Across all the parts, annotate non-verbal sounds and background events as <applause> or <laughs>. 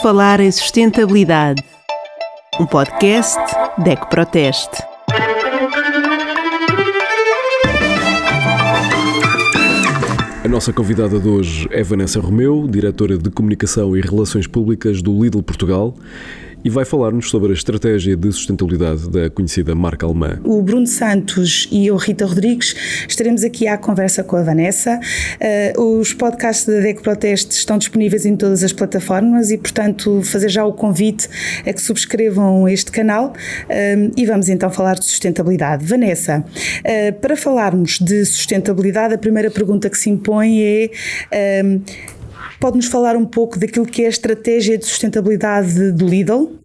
Falar em Sustentabilidade, um podcast DEC Proteste. A nossa convidada de hoje é Vanessa Romeu, diretora de Comunicação e Relações Públicas do Lidl Portugal e vai falar-nos sobre a estratégia de sustentabilidade da conhecida marca alemã. O Bruno Santos e eu, Rita Rodrigues, estaremos aqui à conversa com a Vanessa. Uh, os podcasts da DEC Proteste estão disponíveis em todas as plataformas e, portanto, fazer já o convite a que subscrevam este canal uh, e vamos então falar de sustentabilidade. Vanessa, uh, para falarmos de sustentabilidade, a primeira pergunta que se impõe é Pode-nos falar um pouco daquilo que é a estratégia de sustentabilidade do Lidl?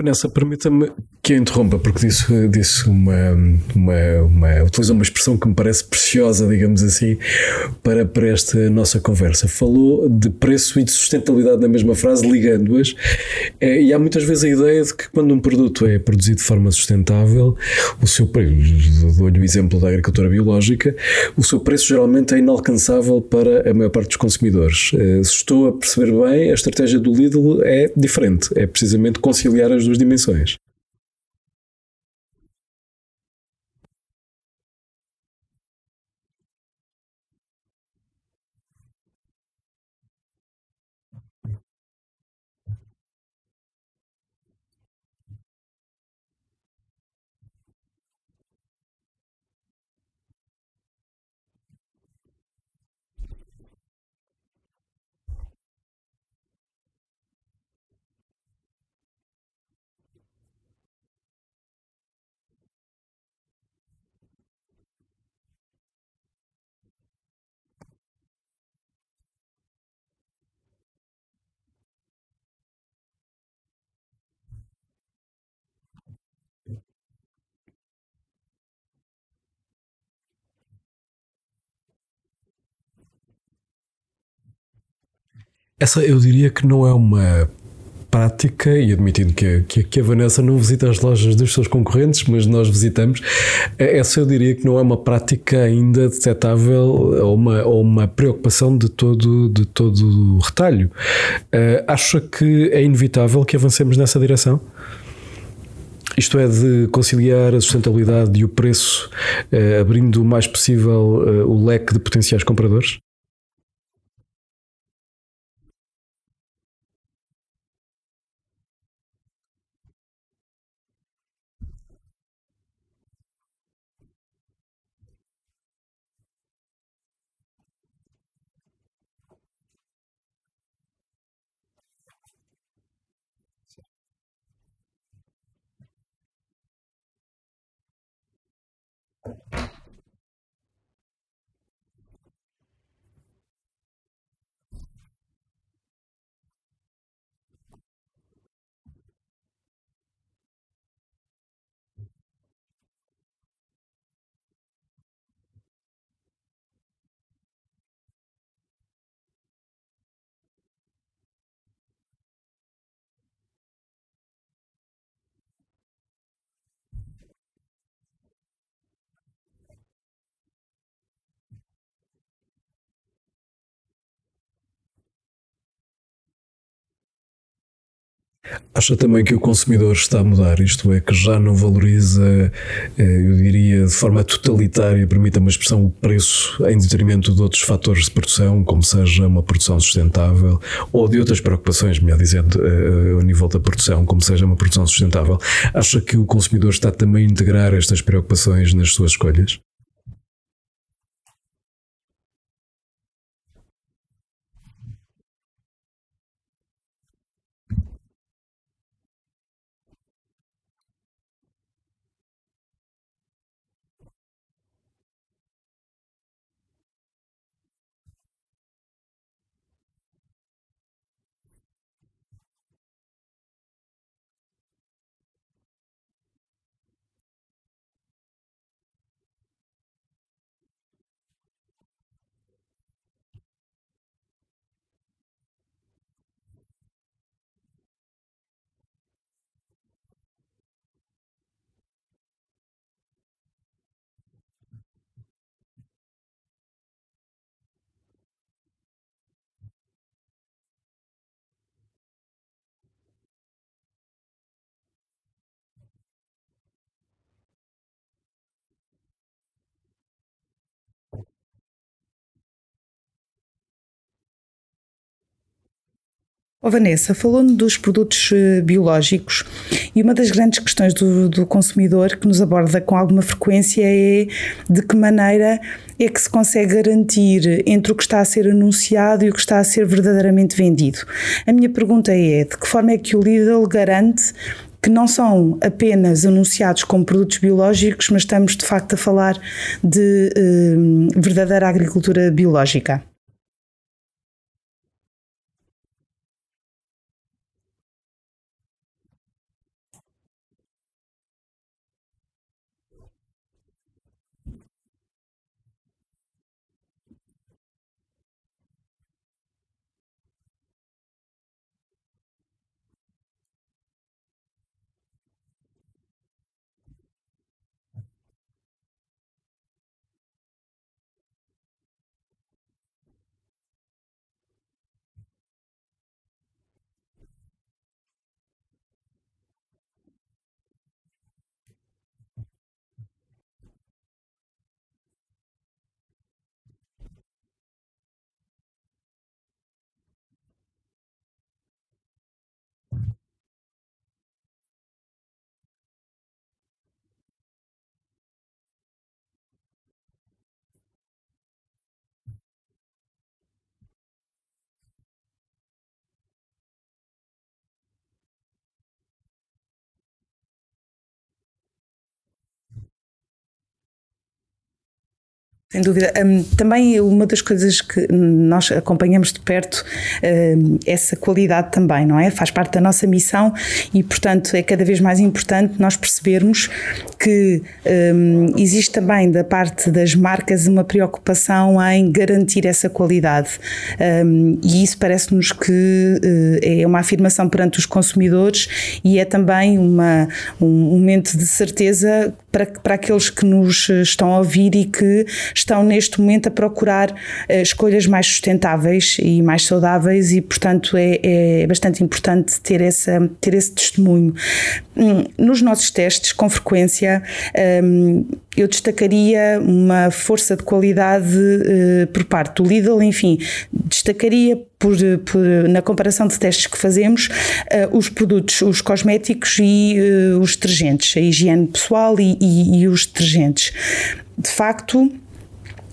Vanessa, permita-me que eu interrompa, porque disse, disse uma, uma, uma, utilizou uma expressão que me parece preciosa, digamos assim, para, para esta nossa conversa. Falou de preço e de sustentabilidade na mesma frase, ligando-as, é, e há muitas vezes a ideia de que quando um produto é produzido de forma sustentável, o seu preço, dou-lhe o exemplo da agricultura biológica, o seu preço geralmente é inalcançável para a maior parte dos consumidores. Eh, se estou a perceber bem, a estratégia do Lidl é diferente, é precisamente conciliar as duas dimensões. Essa eu diria que não é uma prática, e admitindo que, que, que, a Vanessa não visita as lojas dos seus concorrentes, mas nós visitamos, essa eu diria que não é uma prática ainda detectável ou uma, ou uma preocupação de todo, de todo o retalho. Uh, acha que é inevitável que avancemos nessa direção? Isto é de conciliar a sustentabilidade e o preço, uh, abrindo o mais possível uh, o leque de potenciais compradores? Acha também que o consumidor está a mudar, isto é, que já não valoriza, eh, eu diria, de forma totalitária, permita-me a expressão, o preço em detrimento de outros fatores de produção, como seja uma produção sustentável, ou de outras preocupações, melhor dizendo, eh, ao nível da produção, como seja uma produção sustentável. Acha que o consumidor está também a integrar estas preocupações nas suas escolhas? Oh, Vanessa, falando dos produtos uh, biológicos, e uma das grandes questões do, do, consumidor que nos aborda com alguma frequência é de que maneira é que se consegue garantir entre o que está a ser anunciado e o que está a ser verdadeiramente vendido. A minha pergunta é: de que forma é que o Lidl garante que não são apenas anunciados como produtos biológicos, mas estamos de facto a falar de uh, verdadeira agricultura biológica? Sem dúvida. Um, também uma das coisas que nós acompanhamos de perto, um, essa qualidade também, não é? Faz parte da nossa missão e, portanto, é cada vez mais importante nós percebermos que um, existe também da parte das marcas uma preocupação em garantir essa qualidade. e isso parece-nos que uh, é uma afirmação perante os consumidores e é também uma, um momento de certeza para, para aqueles que nos estão a ouvir e que estão neste momento a procurar uh, escolhas mais sustentáveis e mais saudáveis e, portanto, é, é bastante importante ter, essa, ter esse testemunho. Hum, nos nossos testes, com frequência, um, eu destacaria uma força de qualidade uh, por parte do Lidl, enfim, destacaria por, por, na comparação de testes que fazemos uh, os produtos, os cosméticos e uh, os detergentes, a higiene pessoal e, e, e os detergentes. De facto, eh,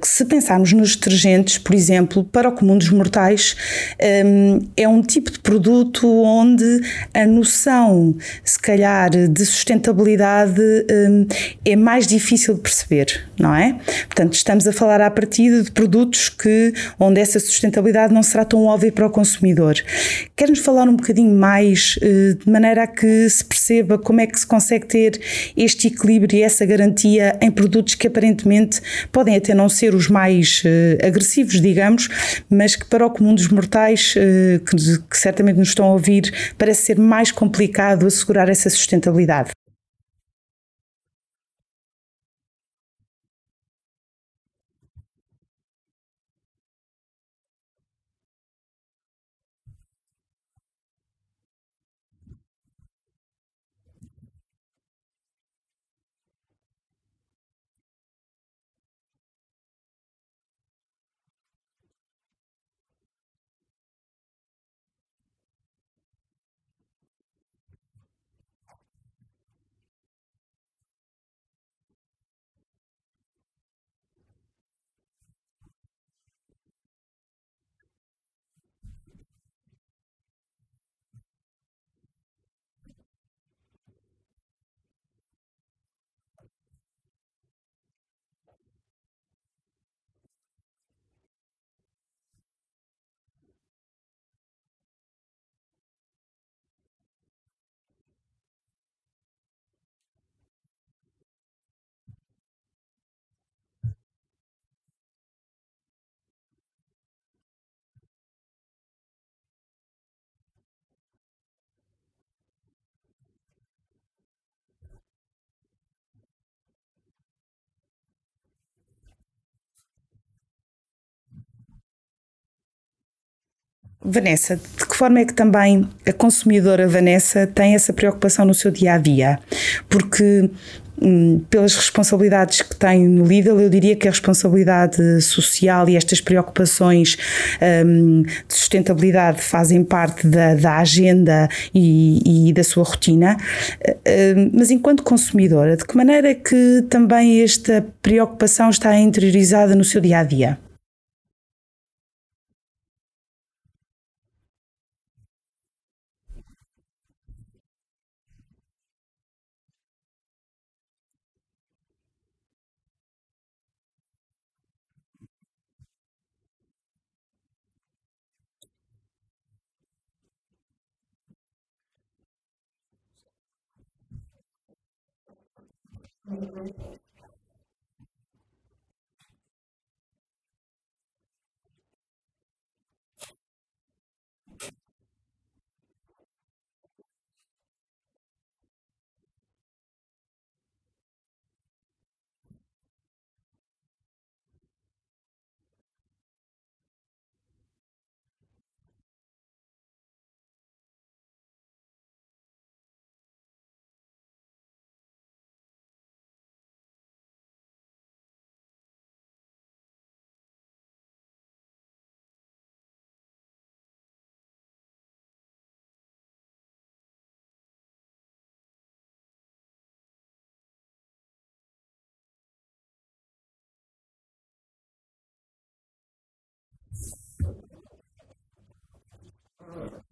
que se pensarmos nos detergentes, por exemplo, para o comum dos mortais, ehm, é um tipo de produto onde a noção, se calhar, de sustentabilidade ehm, é mais difícil de perceber, não é? Portanto, estamos a falar à partida de produtos que, onde essa sustentabilidade não será tão óbvia para o consumidor. Quer-nos falar um bocadinho mais, eh, de maneira a que se perceba como é que se consegue ter este equilíbrio e essa garantia em produtos que aparentemente podem até não ser os mais uh, agressivos, digamos, mas que para o comum dos mortais, uh, que, que certamente nos estão a ouvir, parece ser mais complicado assegurar essa sustentabilidade. Vanessa, de que forma é que também a consumidora Vanessa tem essa preocupação no seu dia a dia? Porque hum, pelas responsabilidades que tem no Lidl, eu diria que a responsabilidade social e estas preocupações um, de sustentabilidade fazem parte da, da agenda e, e, da sua rotina. Uh, mas enquanto consumidora, de que maneira é que também esta preocupação está interiorizada no seu dia a dia? Okay.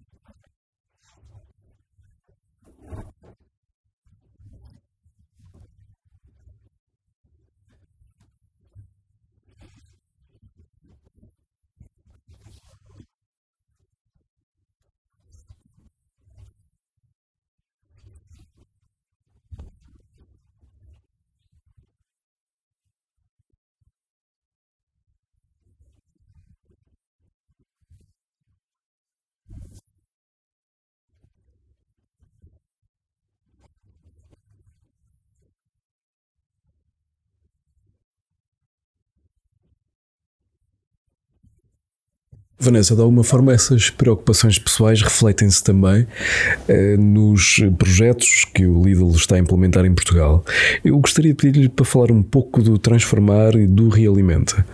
Vanessa, de alguma forma essas preocupações pessoais refletem-se também eh, nos projetos que o Lidl está a implementar em Portugal. Eu gostaria de pedir-lhe para falar um pouco do Transformar e do Realimenta.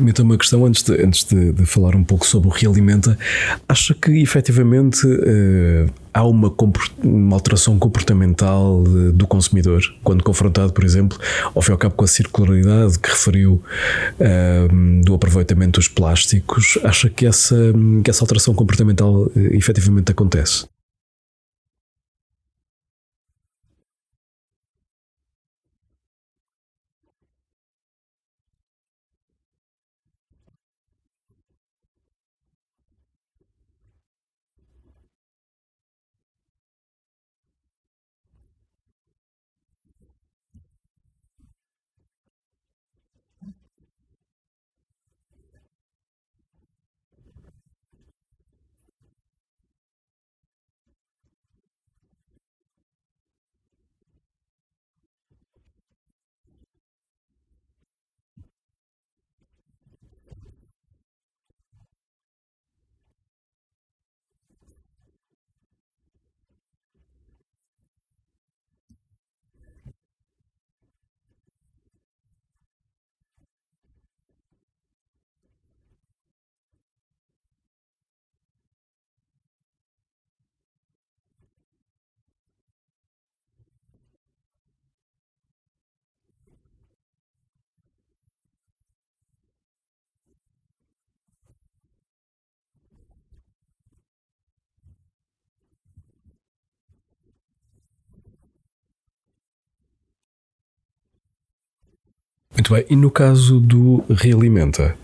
Permita-me uma questão antes, de, antes de, de, falar um pouco sobre o Realimenta. Acha que efetivamente uh, há uma, uma, alteração comportamental de, do consumidor quando confrontado, por exemplo, ao fim e ao cabo com a circularidade que referiu uh, do aproveitamento dos plásticos? Acha que essa, que essa alteração comportamental efetivamente acontece? Muito bem. E no caso do Realimenta?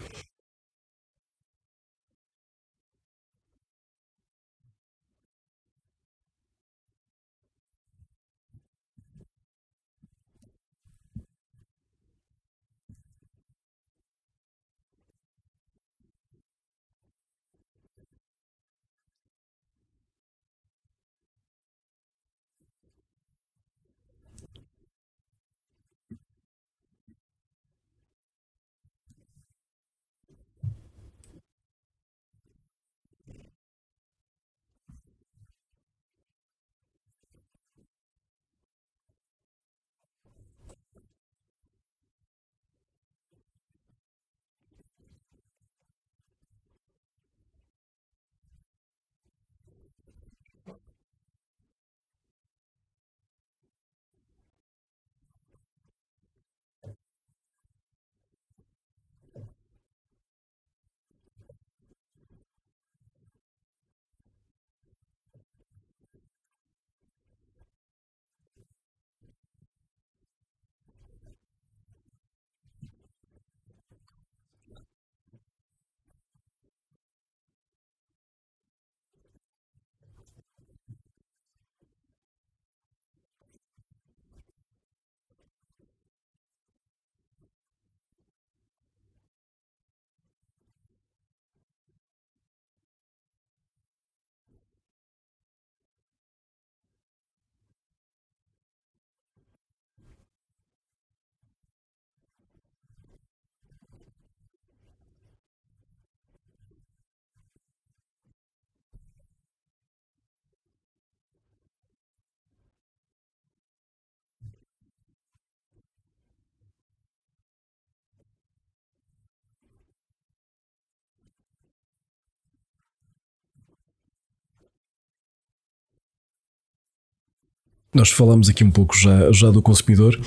Nós falamos aqui um pouco já, já do consumidor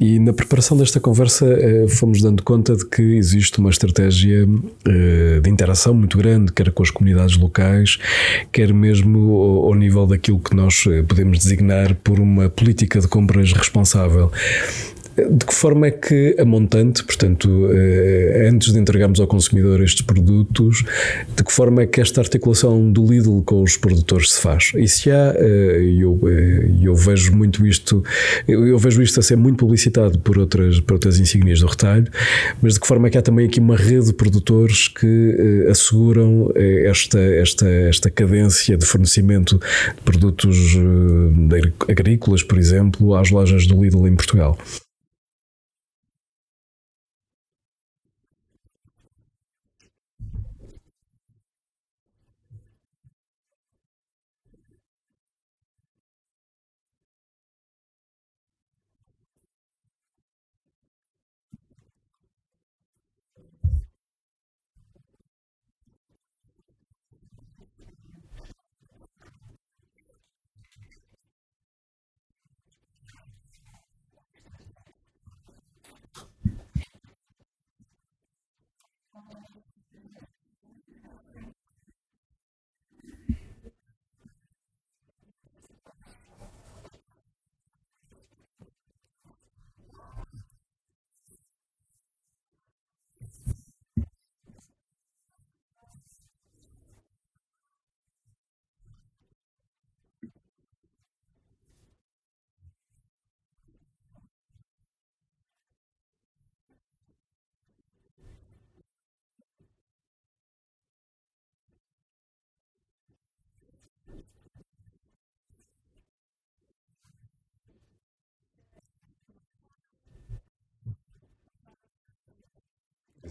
e na preparação desta conversa eh, fomos dando conta de que existe uma estratégia eh, de interação muito grande, quer com as comunidades locais, quer mesmo ao, ao nível daquilo que nós eh, podemos designar por uma política de compras responsável. De que forma é que a montante, portanto, eh, antes de entregarmos ao consumidor estes produtos, de que forma é que esta articulação do Lidl com os produtores se faz? E se há, eh, eu, eh, eu vejo muito isto, eu vejo isto a ser muito publicitado por outras, por outras insígnias do retalho, mas de que forma é que há também aqui uma rede de produtores que asseguram esta, esta, esta cadência de fornecimento de produtos agrícolas, por exemplo, às lojas do Lidl em Portugal?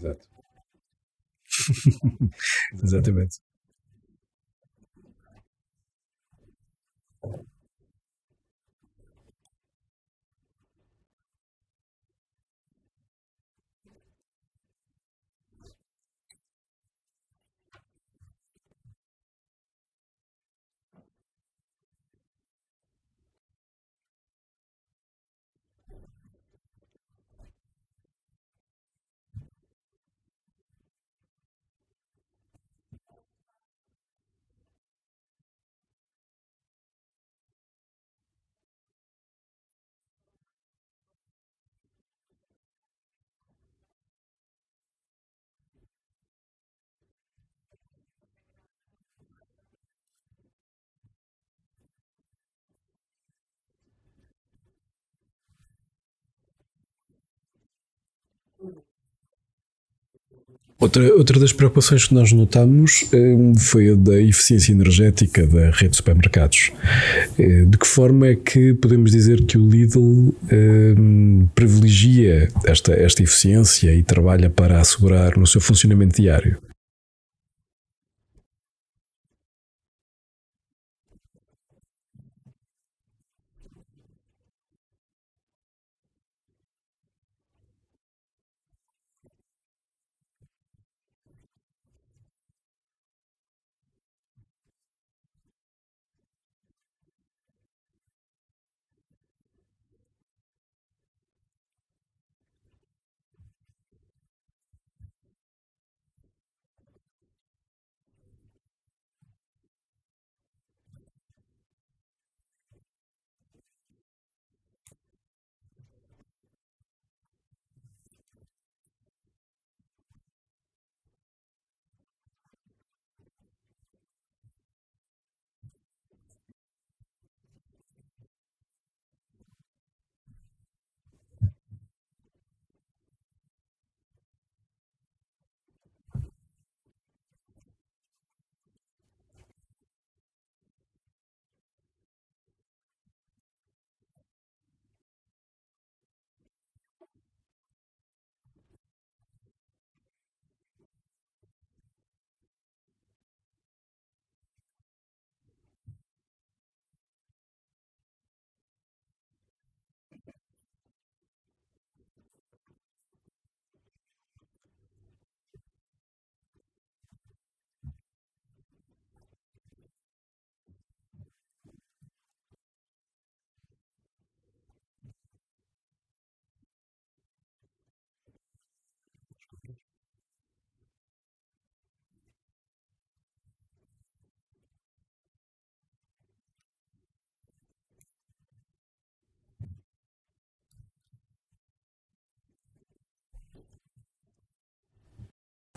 <laughs> Exato. Exatamente. Outra, outra das preocupações que nós notamos um, foi a da eficiência energética da rede de supermercados. Uh, de que forma é que podemos dizer que o Lidl um, privilegia esta, esta eficiência e trabalha para assegurar no seu funcionamento diário?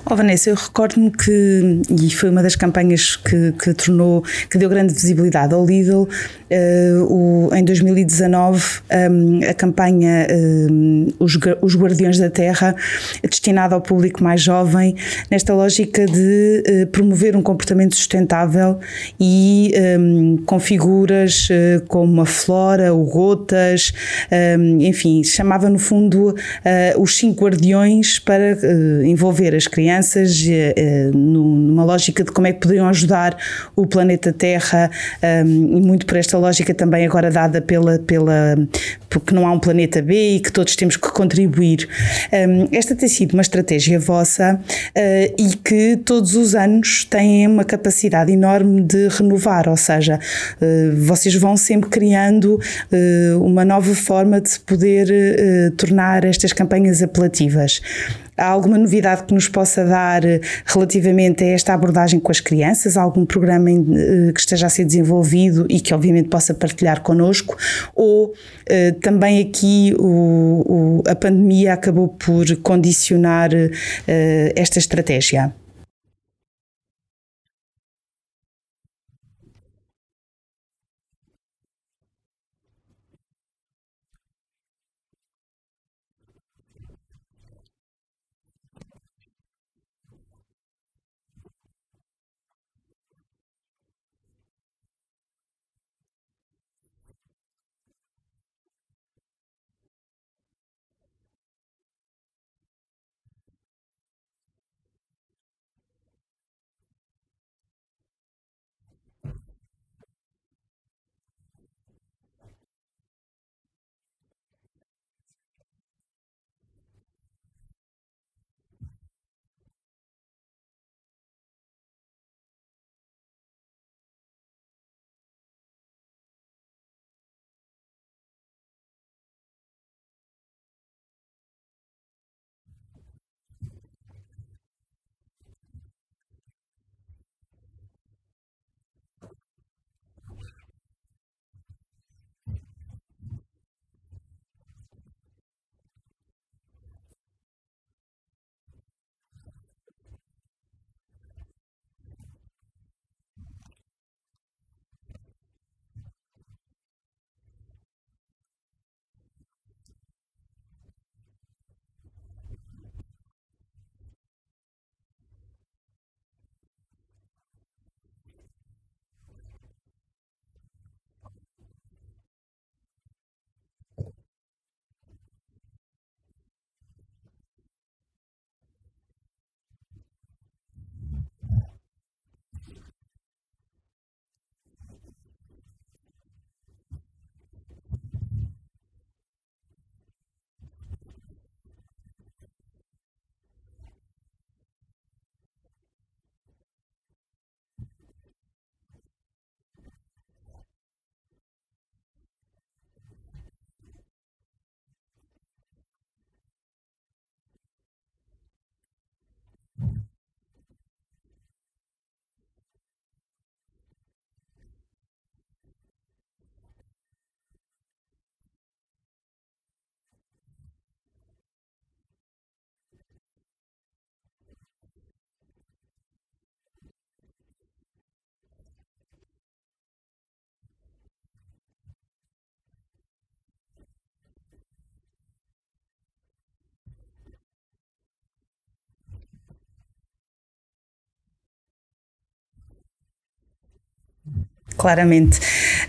Oh, Vanessa, eu recordo-me que, e foi uma das campanhas que, que tornou, que deu grande visibilidade ao Lidl, uh, o, em 2019, um, a campanha um, os, os Guardiões da Terra, destinada ao público mais jovem, nesta lógica de uh, promover um comportamento sustentável e um, com figuras uh, como a Flora, o Gotas, enfim, chamava no fundo os cinco guardiões para envolver as crianças crianças, eh, eh, numa lógica de como é que poderiam ajudar o planeta Terra, e muito por esta lógica também agora dada pela, pela porque não há um planeta B e que todos temos que contribuir. Esta tem sido uma estratégia vossa eh, e que todos os anos têm uma capacidade enorme de renovar, ou seja, vocês vão sempre criando uma nova forma de se poder tornar estas campanhas apelativas. Há alguma novidade que nos possa dar eh, relativamente a esta abordagem com as crianças? Algum programa eh, que esteja a ser desenvolvido e que obviamente possa partilhar connosco? Ou eh, também aqui o, o, a pandemia acabou por condicionar esta estratégia? Claramente.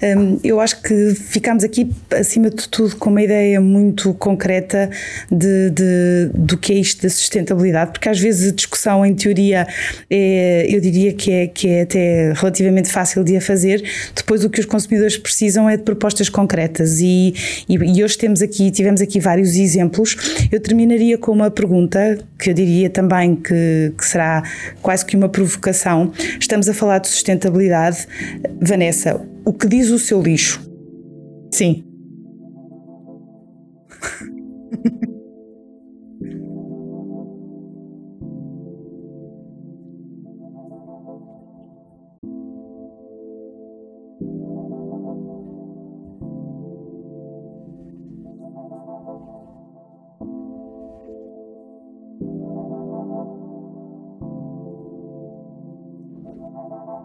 Hum, eu acho que ficámos aqui, acima de tudo, com uma ideia muito concreta de, de, do que é isto da sustentabilidade, porque às vezes a discussão em teoria é, eu diria que é, que é até relativamente fácil de a fazer, depois o que os consumidores precisam é de propostas concretas e, e, e hoje temos aqui, tivemos aqui vários exemplos. Eu terminaria com uma pergunta que eu diria também que, que será quase que uma provocação. Estamos a falar de sustentabilidade. Vanessa, o que diz o seu lixo? Sim.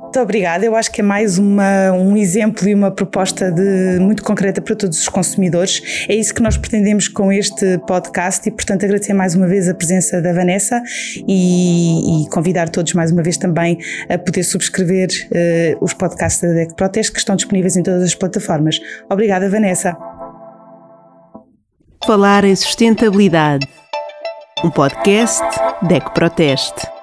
Muito obrigada. Eu acho que é mais uma, um exemplo e uma proposta de, muito concreta para todos os consumidores. É isso que nós pretendemos com este podcast e, portanto, agradecer mais uma vez a presença da Vanessa e, e convidar todos mais uma vez também a poder subscrever uh, os podcasts da DEC Proteste que estão disponíveis em todas as plataformas. Obrigada, Vanessa. Falar em sustentabilidade. Um podcast DEC Proteste.